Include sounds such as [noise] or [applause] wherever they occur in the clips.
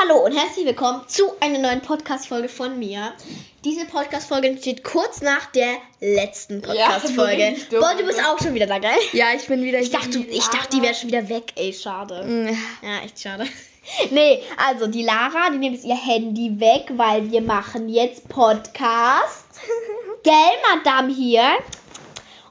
Hallo und herzlich willkommen zu einer neuen Podcast-Folge von mir. Diese Podcast-Folge entsteht kurz nach der letzten Podcast-Folge. Ja, Boah, du bist auch schon wieder da, gell? Ja, ich bin wieder Ich dachte, du- ich dachte, die wäre schon wieder weg, ey, schade. Mm, Ja, echt schade. [laughs] Nee, also die Lara, die nimmt jetzt ihr Handy weg, weil wir machen jetzt Podcast. [laughs] Gell, Madame hier?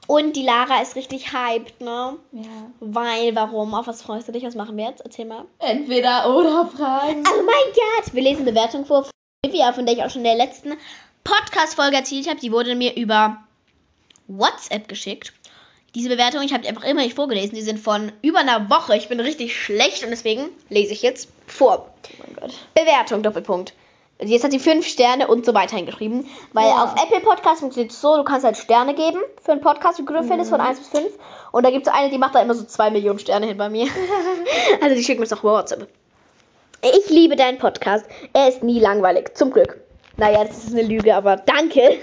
Und die Lara ist richtig hyped, ne? Ja. Weil, warum? Auf was freust du dich? Was machen wir jetzt? Erzähl mal. Entweder oder Fragen. Oh mein Gott! Wir lesen Bewertung vor von Olivia, von der ich auch schon in der letzten Podcast-Folge erzählt habe. Die wurde mir über WhatsApp geschickt. Diese Bewertung, ich habe die einfach immer nicht vorgelesen. Die sind von über einer Woche. Ich bin richtig schlecht und deswegen lese ich jetzt vor. Oh mein Gott. Bewertung, Doppelpunkt. Jetzt hat sie fünf Sterne und so weiter hingeschrieben. Weil Ja. auf Apple Podcast funktioniert es so, du kannst halt Sterne geben für einen Podcast, wie du findest, von 1 bis 5. Und da gibt es eine, die macht da immer so 2 Millionen Sterne hin bei mir. [laughs] also die schickt mir das auch über WhatsApp. Ich liebe deinen Podcast. Er ist nie langweilig. Zum Glück. Naja, das ist eine Lüge, aber danke.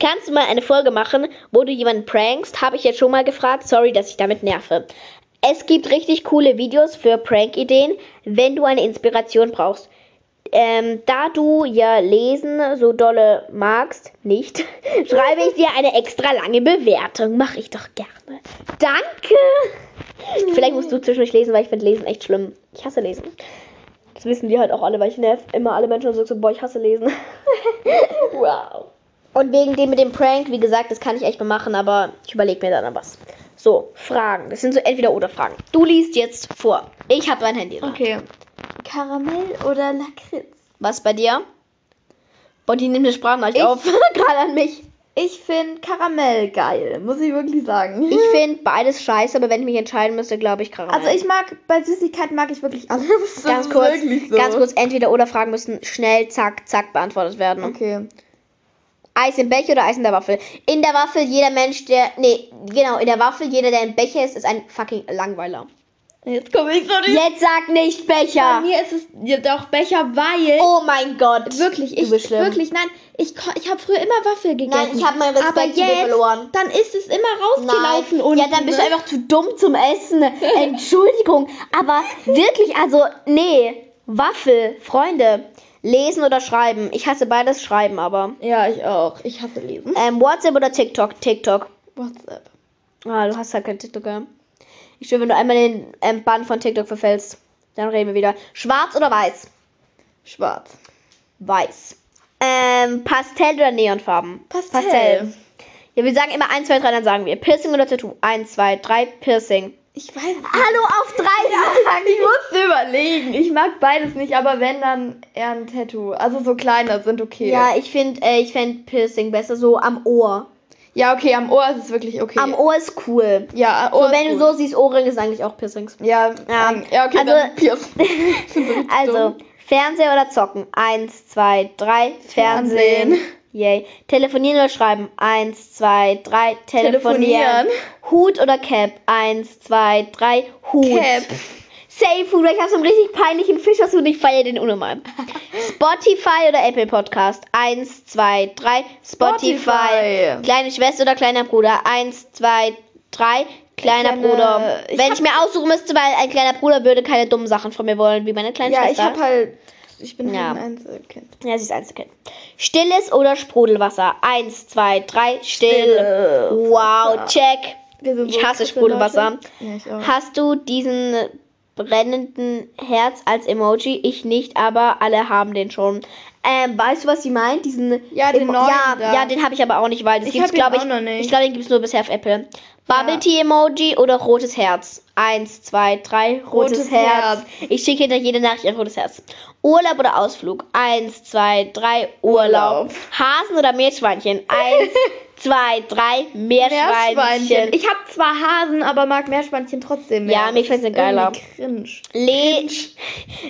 Kannst du mal eine Folge machen, wo du jemanden prankst? Habe ich jetzt schon mal gefragt. Sorry, dass ich damit nerve. Es gibt richtig coole Videos für Prank-Ideen, wenn du eine Inspiration brauchst. Ähm, da du ja lesen so dolle magst, nicht, [laughs] schreibe ich dir eine extra lange Bewertung. Mache ich doch gerne. Danke. Vielleicht musst du zwischendurch lesen, weil ich finde Lesen echt schlimm. Ich hasse Lesen. Das wissen die halt auch alle, weil ich nerv immer alle Menschen und sag so, boah, ich hasse Lesen. [laughs] Wow. Und wegen dem mit dem Prank, wie gesagt, das kann ich echt mal machen, aber ich überlege mir dann noch was. So, Fragen. Das sind so entweder oder Fragen. Du liest jetzt vor. Ich habe mein Handy. dran. Okay. Karamell oder Lakritz? Was bei dir? Boah, die nimmt eine Sprachnachricht Ich- auf. [laughs] Gerade an mich. Ich finde Karamell geil, muss ich wirklich sagen. Ich [laughs] finde beides scheiße, aber wenn ich mich entscheiden müsste, glaube ich Karamell. also ich mag, bei Süßigkeiten mag ich wirklich alles. [laughs] Das ganz kurz, so. ganz kurz, entweder oder Fragen müssen schnell, zack, zack beantwortet werden. Okay. Eis im Becher oder Eis in der Waffel? In der Waffel jeder Mensch, der, nee, genau, in der Waffel jeder, der im Becher ist, ist ein fucking Langweiler. Jetzt komme ich so nicht. Jetzt sag nicht Bei Becher. mir ist es ja doch Becher, weil. Oh mein Gott. Wirklich, ich Du bist schlimm. wirklich, nein, ich, ich habe früher immer Waffel gegessen. Nein, ich habe meinen Respekt aber jetzt, verloren. dann ist es immer rausgelaufen Nein. unten. ja, dann bist du ne? einfach zu dumm zum Essen. [laughs] Entschuldigung, aber wirklich, also, nee. Waffel, Freunde. Lesen oder schreiben? Ich hasse beides schreiben, aber. Ja, ich auch. Ich hasse lesen. Ähm, WhatsApp oder TikTok? TikTok. WhatsApp. Ah, du hast halt kein TikTok, ja. Ich schwöre, wenn du einmal den ähm, Bann von TikTok verfällst, dann reden wir wieder. Schwarz oder weiß? Schwarz. Weiß. Ähm, Pastell oder Neonfarben? Pastell. Ja, wir sagen immer 1, 2, 3, dann sagen wir Piercing oder Tattoo. 1, 2, 3, Piercing. Ich weiß nicht. Hallo auf 3! Ich musste überlegen. Ich mag beides nicht, aber wenn, dann eher ein Tattoo. Also so kleine sind okay. Ja, ich finde äh, ich Piercing besser, so am Ohr. Ja, okay, am Ohr ist es wirklich okay. Am Ohr ist cool. Ja, So, Ohr ist wenn du gut. so siehst, Ohrringe sind eigentlich auch Piercings. Ja, Ja. ähm, ja okay, Also- dann so [laughs] richtig [laughs] Also. Fernseher oder zocken? 1, 2, 3, Fernsehen. Fernsehen. Yay. Telefonieren oder schreiben? 1, 2, 3, telefonieren. Telefonieren. Hut oder Cap? 1, 2, 3, Hut. Cap. Safe Food, weil ich habe so einen richtig peinlichen Fisch, hast du nicht feier den unnormal. [laughs] Spotify oder Apple Podcast? 1, 2, 3, Spotify. Spotify. Kleine Schwester oder kleiner Bruder? 1, 2, 3, kleiner Kleine- Bruder. ich Wenn ich mir aussuchen müsste, weil ein kleiner Bruder würde keine dummen Sachen von mir wollen, wie meine kleine Ja, ich Schwester. hab halt. Ich bin Ja. halt ein Einzelkind. Ja, sie ist Einzelkind. Stilles oder Sprudelwasser? Eins, zwei, drei, still. Still. Wow, check. Wir sind Ich hasse Sprudelwasser. Ja, ich. Hast du diesen brennenden Herz als Emoji? Ich nicht, aber alle haben den schon. Ähm, weißt du, was sie meint? Diesen Ja, den Emo- neuen ja, da. ja, den habe ich aber auch nicht, weil das Ich gibt's glaube ich, auch noch nicht. ich glaube, den gibt's nur bisher auf Apple. Bubble Tea Emoji oder rotes Herz? Eins, zwei, drei, rotes, Rotes Herz. Herz. Ich schicke hinter jede Nachricht ein rotes Herz. Urlaub oder Ausflug? Eins, zwei, drei, Urlaub. Urlaub. Hasen oder Meerschweinchen? Eins, [laughs] zwei, drei, Meerschweinchen. Meerschweinchen. Ich hab zwar Hasen, aber mag Meerschweinchen trotzdem mehr. Ja, Das ist geiler. Cringe. Le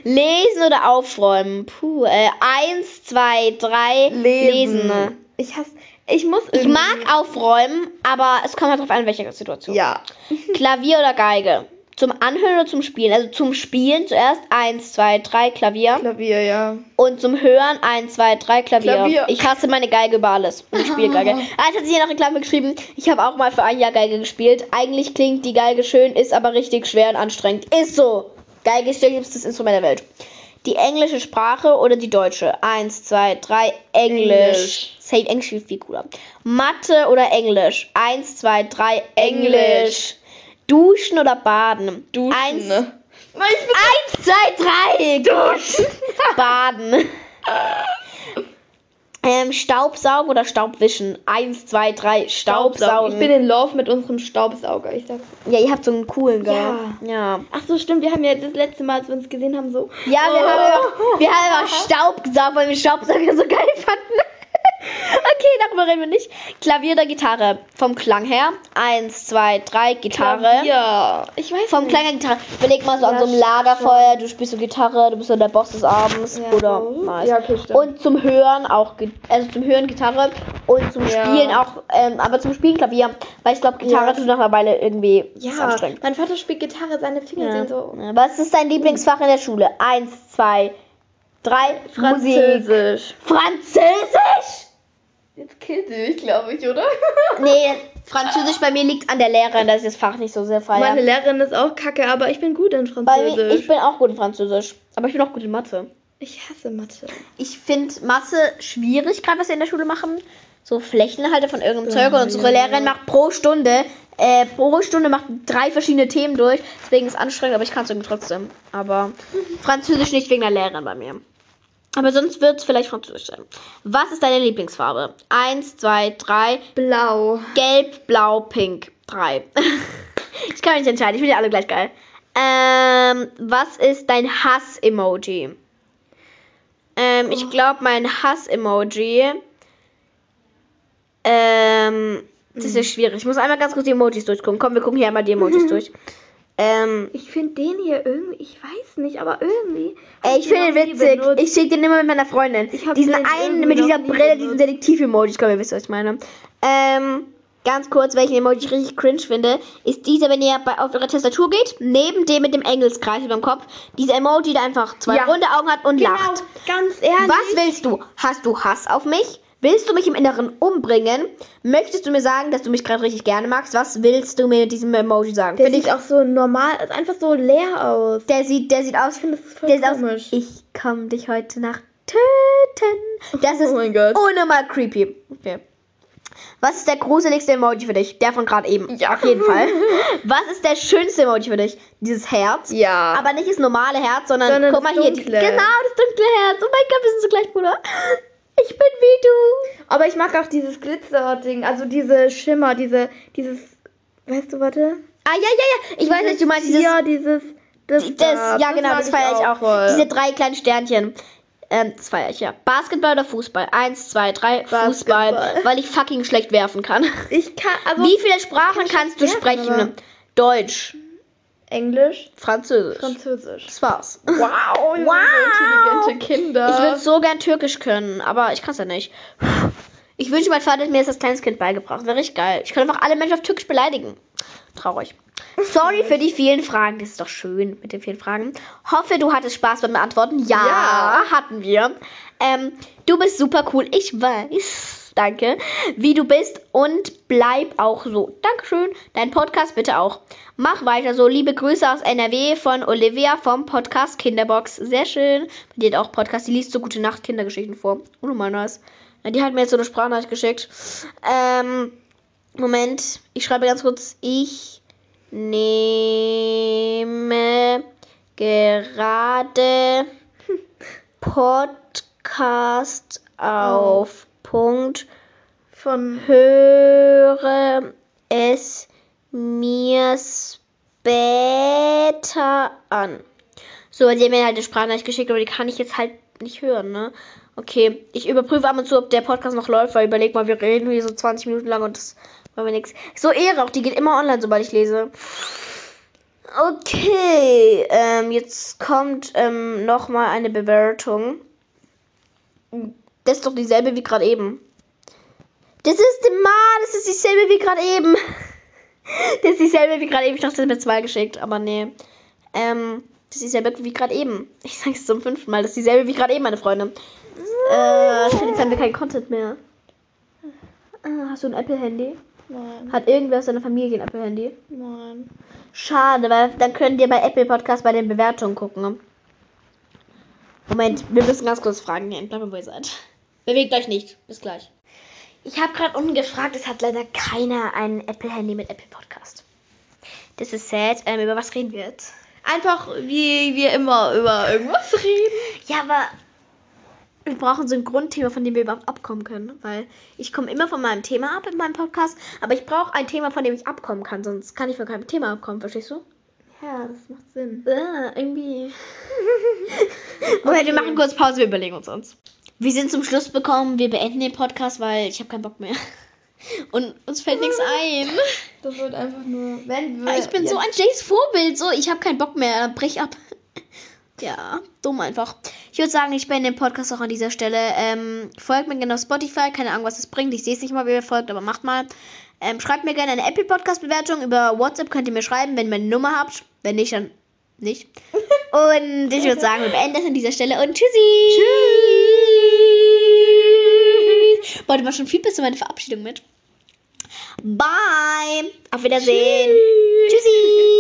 lesen oder aufräumen? Puh, äh, eins, zwei, drei, lesen. ne? Ich hasse. Ich muss Ich mag aufräumen, aber es kommt halt drauf an, in welcher Situation. Ja. [laughs] Klavier oder Geige? Zum Anhören oder zum Spielen? Also zum Spielen zuerst eins, zwei, drei, Klavier. Klavier, ja. Und zum Hören 1, 2, 3 Klavier. Klavier. Ich hasse meine Geige über alles. [laughs] Und ich spiele Geige. Ah, jetzt hat sie hier noch eine Klammer geschrieben. Ich habe auch mal für ein Jahr Geige gespielt. Eigentlich klingt die Geige schön, ist aber richtig schwer und anstrengend. Ist so. Geige ist das liebstes Instrument der Welt. Die englische Sprache oder die deutsche? Eins, zwei, drei. Englisch. Englisch. Safe Englisch ist viel cooler. Mathe oder Englisch? Eins, zwei, drei. Englisch. Englisch. Duschen oder baden? Duschen. Eins, ne? Eins zwei, drei. Duschen. [laughs] baden. Ähm, Staubsaugen oder Staubwischen? Eins, zwei, drei. Staubsaugen. Ich bin in Love mit unserem Staubsauger. Ich sag's. ja, ihr habt so einen coolen, gell? Ja. Ja. Ach so, stimmt. Wir haben ja das letzte Mal, als wir uns gesehen haben, so. Ja, wir Oh. haben einfach, wir haben einfach Staub gesaugt, weil wir Staubsauger so geil fanden. Okay, darüber reden wir nicht. Klavier oder Gitarre? Vom Klang her. Eins, zwei, drei, Gitarre. Ja. Ich weiß Vom nicht. Klang her Gitarre. Überleg mal so an Ja, so einem Lagerfeuer, du spielst so Gitarre, du bist so der Boss des Abends. Ja. Oder nice. Ja, okay. Und zum Hören auch, also zum Hören Gitarre und zum. Spielen auch, ähm, aber zum Spielen Klavier, weil ich glaube, Gitarre tut nach einer Weile irgendwie Ja, anstrengend. mein Vater spielt Gitarre, seine Finger Ja. sind so. Ja. Was ist dein Lieblingsfach in der Schule? Eins, zwei, drei. Musik. Französisch. Französisch? Jetzt killt sie mich, glaube ich, oder? [laughs] Nee, Französisch bei mir liegt an der Lehrerin, dass ich das Fach nicht so sehr feiere. Meine Lehrerin ist auch kacke, aber ich bin gut in Bei mir, Französisch. ich bin auch gut in Französisch, aber ich bin auch gut in Mathe. Ich hasse Mathe. Ich finde Mathe schwierig, gerade was wir in der Schule machen. So Flächenhalter von irgendeinem Ja, Zeug und unsere ja. Lehrerin macht pro Stunde, äh, pro Stunde macht drei verschiedene Themen durch. Deswegen ist es anstrengend, aber ich kann es irgendwie trotzdem. Aber [laughs] Französisch nicht wegen der Lehrerin bei mir. Aber sonst wird es vielleicht Französisch sein. Was ist deine Lieblingsfarbe? Eins, zwei, drei. Blau. Gelb, blau, pink. Drei. [laughs] ich kann mich nicht entscheiden. Ich finde die alle gleich geil. Ähm, was ist dein Hass-Emoji? Ähm, ich glaube, mein Hass-Emoji. Ähm, das ist schwierig. Ich muss einmal ganz kurz die Emojis durchgucken. Komm, wir gucken hier einmal die Emojis [laughs] durch. Ähm, Ich finde den hier irgendwie, ich weiß nicht, aber irgendwie. ey, ich finde den witzig. Ich schicke den immer mit meiner Freundin. Diesen einen mit dieser Brille, diesen Detektiv-Emoji. Ich glaube, ihr wisst, was ich meine. Ähm, ganz kurz, welchen Emoji ich richtig cringe finde, ist dieser, wenn ihr bei, auf eure Tastatur geht, neben dem mit dem Engelskreis über dem Kopf, dieser Emoji, der einfach zwei Ja. runde Augen hat und genau, lacht. ganz ehrlich. Was willst du? Hast du Hass auf mich? Willst du mich im Inneren umbringen? Möchtest du mir sagen, dass du mich gerade richtig gerne magst? Was willst du mir mit diesem Emoji sagen? Der Finde sieht auch so normal, ist einfach so leer aus. Der sieht, der sieht aus. Ich finde, das voll der sieht komisch. aus. Ich komm dich heute Nacht töten. Das ist Oh mein Gott. unnormal creepy. Okay. Was ist der gruseligste Emoji für dich? Der von gerade eben. Ja. Auf jeden Fall. Was ist der schönste Emoji für dich? Dieses Herz. Ja. Aber nicht das normale Herz, sondern, Sondern guck mal das hier. Die, dunkle. genau, das dunkle Herz. Oh mein Gott, wir sind so gleich, Bruder. Ich bin wie du. aber ich mag auch dieses Glitzer-Ding, also diese Schimmer, diese, dieses, weißt du, warte? Ah, ja, ja, ja. Ich weiß nicht, du meinst dieses. Ja, dieses, das, das da, ja, genau, das feiere ich auch. voll. Diese drei kleinen Sternchen. Ähm, das feiere ich, ja. Basketball oder Fußball? Eins, zwei, drei. Fußball. Basketball. Weil ich fucking schlecht werfen kann. ich kann, also Wie viele Sprachen ich kannst du sprechen? aber- Deutsch, Englisch, Französisch. Französisch. Das war's. Wow, wir Wow. intelligente Kinder. Ich würde so gern Türkisch können, aber ich kann es ja nicht. Ich wünsche, mein Vater hätte mir das als kleines Kind beigebracht. Wäre richtig geil. Ich könnte einfach alle Menschen auf Türkisch beleidigen. Traurig. Sorry für die vielen Fragen. Das ist doch schön mit den vielen Fragen. Hoffe, du hattest Spaß beim Beantworten. Ja, Ja. hatten wir. Ähm, du bist super cool. Ich weiß. Danke. Wie du bist und bleib auch so. Dankeschön. Dein Podcast bitte auch. Mach weiter so. Liebe Grüße aus NRW von Olivia vom Podcast Kinderbox. Sehr schön. Die hat auch Podcast. Die liest so gute Nacht Kindergeschichten vor. Unnormal nice. Ja, die hat mir jetzt so eine Sprachnachricht geschickt. Ähm, Moment. Ich schreibe ganz kurz. Ich nehme gerade Podcast auf. Punkt. Von Höre es mir später an. So, die haben mir halt eine Sprachnachricht geschickt, aber die kann ich jetzt halt nicht hören, ne? Okay, ich überprüfe ab und zu, ob der Podcast noch läuft, weil überleg mal, wir reden hier so 20 Minuten lang und das war mir nix. So Ehre auch, die geht immer online, sobald ich lese. Okay, ähm, jetzt kommt ähm, nochmal eine Bewertung. Das ist doch dieselbe wie gerade eben. Das ist Ma, das ist dieselbe wie gerade eben. [laughs] Das ist dieselbe wie gerade eben. Ich dachte, das wird zwei geschickt, aber nee. Ähm, das ist dieselbe wie gerade eben. Ich sage es zum fünften Mal. Das ist dieselbe wie gerade eben, meine Freunde. Äh, jetzt haben wir keinen Content mehr. Ah, hast du ein Apple-Handy? Nein, Hat irgendwer aus deiner Familie ein Apple-Handy? nein. Schade, weil dann könnt ihr bei Apple Podcast bei den Bewertungen gucken. Moment, wir müssen ganz kurz fragen. Bleibt mal, wo ihr seid. Bewegt euch nicht. Bis gleich. Ich habe gerade unten gefragt, es hat leider keiner ein Apple-Handy mit Apple Podcast. Das ist sad. Ähm, über was reden wir jetzt? Einfach wie wir immer über irgendwas reden. Ja, aber wir brauchen so ein Grundthema, von dem wir überhaupt abkommen können. Weil ich komme immer von meinem Thema ab in meinem Podcast, aber ich brauche ein Thema, von dem ich abkommen kann. Sonst kann ich von keinem Thema abkommen, verstehst du? Ja, das macht Sinn. Äh, irgendwie. [laughs] Moment, wir machen kurz Pause, wir überlegen uns uns. Wir sind zum Schluss bekommen, wir beenden den Podcast, weil ich habe keinen Bock mehr. Und uns fällt nichts ein. Das wird einfach nur, wenn wir Ja, ich bin so ein Jays Vorbild, so ich habe keinen Bock mehr, brich ab. [laughs] Ja, dumm einfach. Ich würde sagen, ich beende den Podcast auch an dieser Stelle. Ähm, folgt mir gerne auf Spotify, keine Ahnung, was das bringt. Ich sehe es nicht mal, wie ihr folgt, aber macht mal. Ähm, schreibt mir gerne eine Apple Podcast Bewertung. Über WhatsApp könnt ihr mir schreiben, wenn ihr meine Nummer habt. Wenn nicht, dann nicht. [laughs] Und ich würde sagen, wir beenden das an dieser Stelle und tschüssi. Tschüss. Heute war schon viel besser meine Verabschiedung mit. Bye. Auf Wiedersehen. Tschüss. Tschüssi.